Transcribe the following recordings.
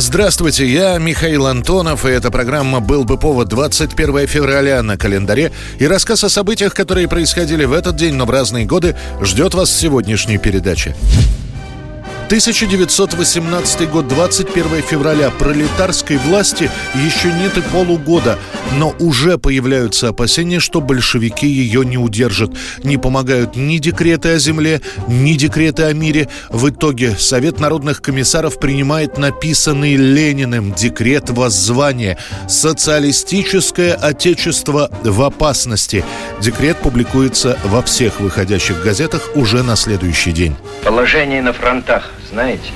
Здравствуйте, я Михаил Антонов, и эта программа «Был бы повод» 21 февраля на календаре. И рассказ о событиях, которые происходили в этот день, но в разные годы, ждет вас в сегодняшней передаче. 1918 год, 21 февраля. Пролетарской власти еще нет и полугода, но уже появляются опасения, что большевики ее не удержат. Не помогают ни декреты о земле, ни декреты о мире. В итоге Совет народных комиссаров принимает написанный Лениным декрет воззвания «Социалистическое отечество в опасности». Декрет публикуется во всех выходящих газетах уже на следующий день. Положение на фронтах знаете?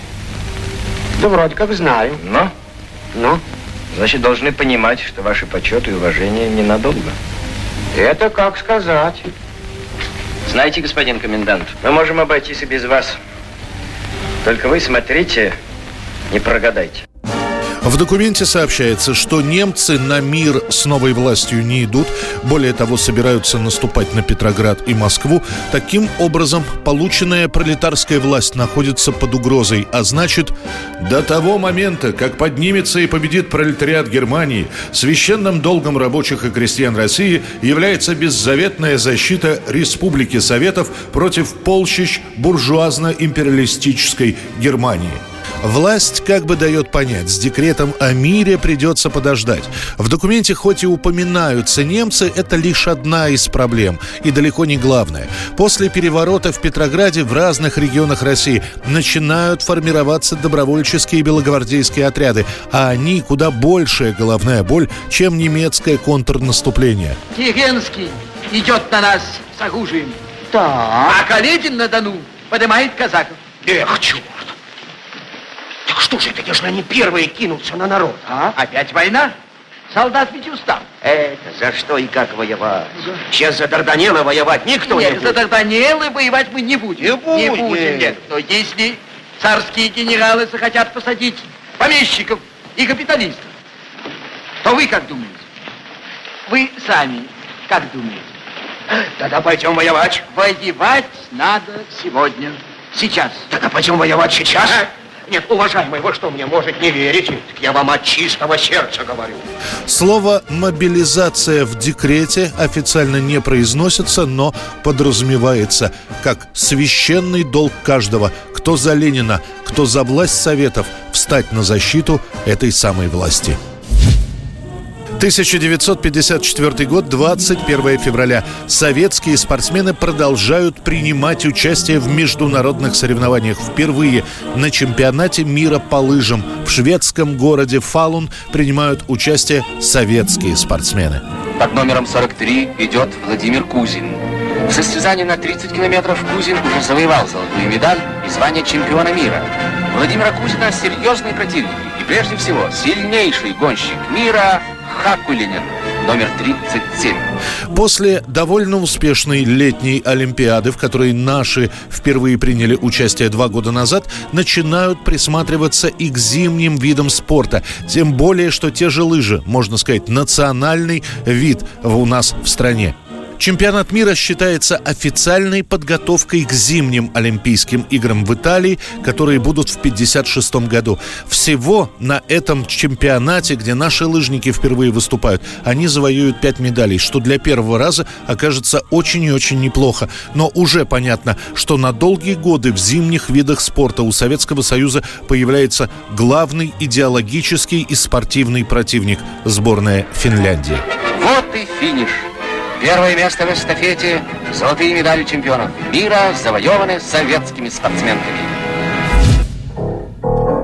Да вроде как знаю. Но? Ну? Значит, должны понимать, что ваши почет и уважение ненадолго. Это как сказать. Знаете, господин комендант, мы можем обойтись и без вас. Только вы смотрите, не прогадайте. В документе сообщается, что немцы на мир с новой властью не идут, более того, собираются наступать на Петроград и Москву. Таким образом, полученная пролетарская власть находится под угрозой, а значит, до того момента, как поднимется и победит пролетариат Германии, священным долгом рабочих и крестьян России является беззаветная защита Республики Советов против полчищ буржуазно-империалистической Германии. Власть как бы дает понять, с декретом о мире придется подождать. В документе хоть и упоминаются немцы, это лишь одна из проблем и далеко не главная. После переворота в Петрограде в разных регионах России начинают формироваться добровольческие белогвардейские отряды, а они куда большая головная боль, чем немецкое контрнаступление. Керенский идет на нас с оружием, Так. а Каледин на Дону поднимает казаков. Эх, черт. Что же это, если они первые кинутся на народ, а? Опять война? Солдат ведь устал. Это за что и как воевать? Сейчас за Дарданелла воевать никто не нет, будет. за Дарданеллы воевать мы не будем. Не будем. будем, нет. Но если царские генералы захотят посадить помещиков и капиталистов, то вы как думаете? Вы сами как думаете? Тогда пойдем воевать. Воевать надо сегодня, сейчас. Тогда пойдем воевать сейчас. Нет, уважаемый, вы что, мне, может, не верите? Я вам от чистого сердца говорю. Слово «мобилизация» в декрете официально не произносится, но подразумевается как священный долг каждого, кто за Ленина, кто за власть Советов, встать на защиту этой самой власти. 1954 год, 21 февраля. Советские спортсмены продолжают принимать участие в международных соревнованиях. Впервые на чемпионате мира по лыжам в шведском городе Фалун принимают участие советские спортсмены. Под номером 43 идет Владимир Кузин. В состязании на 30 километров Кузин уже завоевал золотую медаль и звание чемпиона мира. Владимира Кузина серьезный противник и прежде всего сильнейший гонщик мира Хакулинин, номер 37. После довольно успешной летней Олимпиады, в которой наши впервые приняли участие два года назад, начинают присматриваться и к зимним видам спорта. Тем более, что те же лыжи, можно сказать, национальный вид у нас в стране. Чемпионат мира считается официальной подготовкой к зимним Олимпийским играм в Италии, которые будут в 1956 году. Всего на этом чемпионате, где наши лыжники впервые выступают, они завоюют 5 медалей, что для первого раза окажется очень и очень неплохо. Но уже понятно, что на долгие годы в зимних видах спорта у Советского Союза появляется главный идеологический и спортивный противник – сборная Финляндии. Вот и финиш. Первое место в эстафете – золотые медали чемпионов мира, завоеваны советскими спортсменками.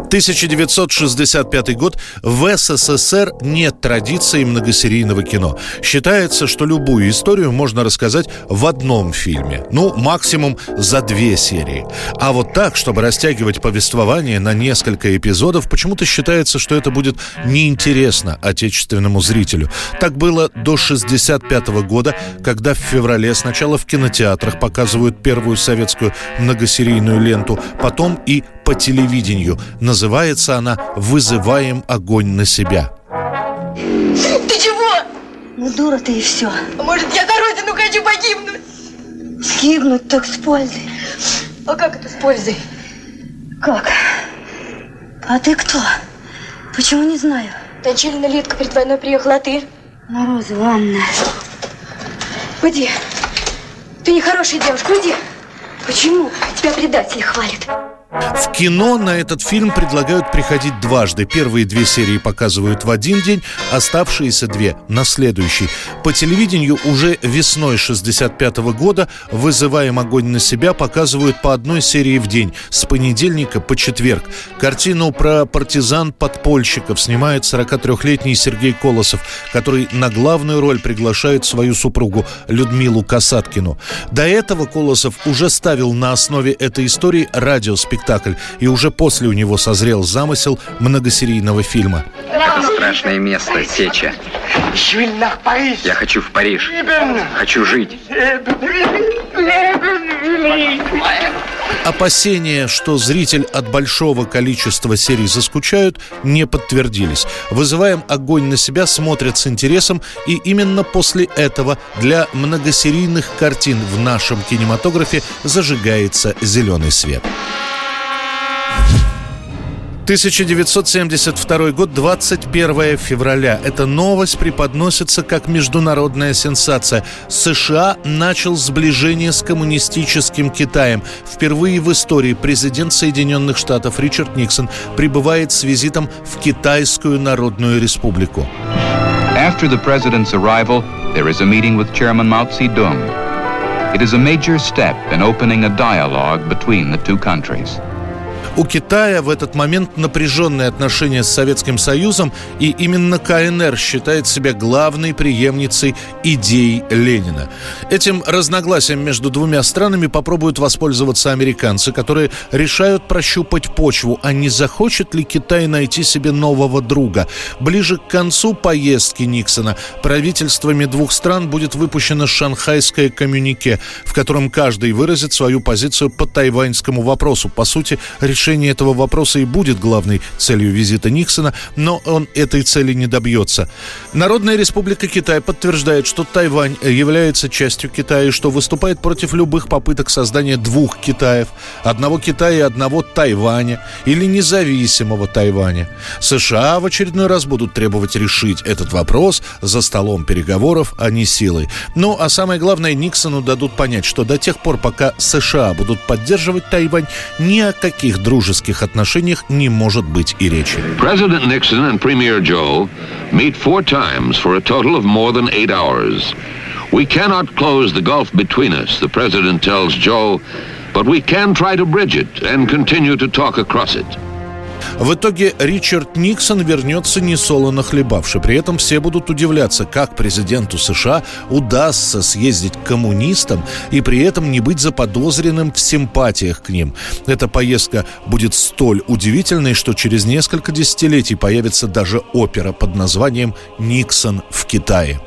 1965 год. В СССР нет традиции многосерийного кино. Считается, что любую историю можно рассказать в одном фильме. Ну, максимум за две серии. А вот так, чтобы растягивать повествование на несколько эпизодов, почему-то считается, что это будет неинтересно отечественному зрителю. Так было до 65 года, когда в феврале сначала в кинотеатрах показывают первую советскую многосерийную ленту, потом и по телевидению. Называется она «Вызываем огонь на себя». Ты чего? Ну, дура ты и все. А может, я за родину хочу погибнуть? Сгибнуть так с пользой. А как это с пользой? Как? А ты кто? Почему не знаю? Точильна Литка перед войной приехала, а ты? Морозы, Анна. Уйди. Ты нехорошая девушка, уйди. Почему? Тебя предатели хвалят. В кино на этот фильм предлагают приходить дважды. Первые две серии показывают в один день, оставшиеся две – на следующий. По телевидению уже весной 65 -го года «Вызываем огонь на себя» показывают по одной серии в день, с понедельника по четверг. Картину про партизан-подпольщиков снимает 43-летний Сергей Колосов, который на главную роль приглашает свою супругу Людмилу Касаткину. До этого Колосов уже ставил на основе этой истории радиоспектакль спектакль, и уже после у него созрел замысел многосерийного фильма. Это страшное место, Сеча. Я хочу в Париж. Хочу жить. Опасения, что зритель от большого количества серий заскучают, не подтвердились. «Вызываем огонь на себя» смотрят с интересом, и именно после этого для многосерийных картин в нашем кинематографе зажигается зеленый свет. 1972 год, 21 февраля. Эта новость преподносится как международная сенсация. США начал сближение с коммунистическим Китаем. Впервые в истории президент Соединенных Штатов Ричард Никсон прибывает с визитом в Китайскую Народную Республику. After the president's arrival, there is a meeting with Chairman Mao Zedong. It is a major step in opening a dialogue between the two countries. У Китая в этот момент напряженные отношения с Советским Союзом, и именно КНР считает себя главной преемницей идей Ленина. Этим разногласием между двумя странами попробуют воспользоваться американцы, которые решают прощупать почву, а не захочет ли Китай найти себе нового друга. Ближе к концу поездки Никсона правительствами двух стран будет выпущено шанхайское коммюнике, в котором каждый выразит свою позицию по тайваньскому вопросу. По сути, решение решение этого вопроса и будет главной целью визита Никсона, но он этой цели не добьется. Народная республика Китай подтверждает, что Тайвань является частью Китая и что выступает против любых попыток создания двух Китаев, одного Китая и одного Тайваня или независимого Тайваня. США в очередной раз будут требовать решить этот вопрос за столом переговоров, а не силой. Ну, а самое главное, Никсону дадут понять, что до тех пор, пока США будут поддерживать Тайвань, ни о каких дружеских отношениях не может быть и речи. President Nixon and Premier Joe meet four times for a total of more than eight hours. We cannot close the gulf between us, the president tells Joe, but we can try to bridge it and continue to talk across it. В итоге Ричард Никсон вернется несолоно хлебавший. При этом все будут удивляться, как президенту США удастся съездить к коммунистам и при этом не быть заподозренным в симпатиях к ним. Эта поездка будет столь удивительной, что через несколько десятилетий появится даже опера под названием «Никсон в Китае».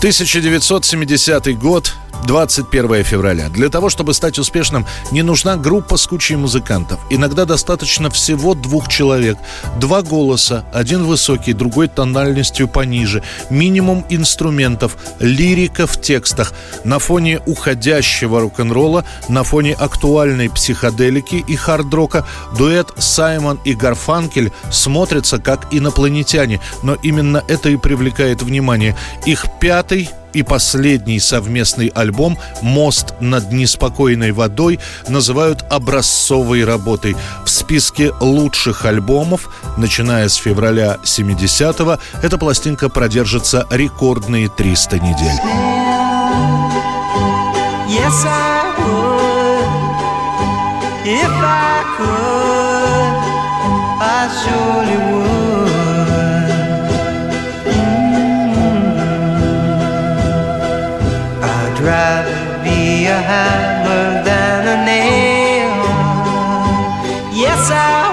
1970 год, 21 февраля. Для того, чтобы стать успешным, не нужна группа с кучей музыкантов. Иногда достаточно всего двух человек. Два голоса, один высокий, другой тональностью пониже. Минимум инструментов, лирика в текстах. На фоне уходящего рок-н-ролла, на фоне актуальной психоделики и хард-рока дуэт Саймон и Гарфанкель смотрятся как инопланетяне. Но именно это и привлекает внимание. Их пятый и последний совместный альбом «Мост над неспокойной водой» называют образцовой работой. В списке лучших альбомов, начиная с февраля 70-го, эта пластинка продержится рекордные 300 недель. Yes, I would, if I could. surely would. myself.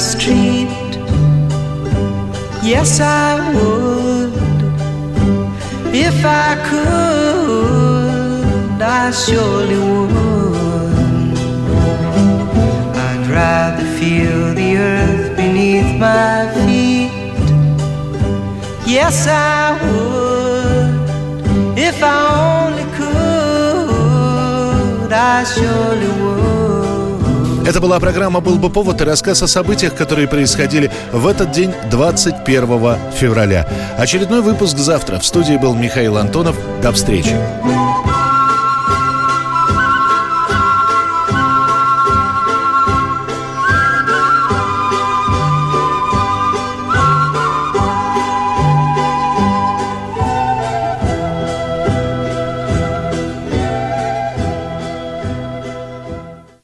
Street. Yes, I would. If I could, I surely would. I'd rather feel the earth beneath my feet. Yes, I would. If I only could, I surely would. Это была программа «Был бы повод» и рассказ о событиях, которые происходили в этот день, 21 февраля. Очередной выпуск завтра. В студии был Михаил Антонов. До встречи.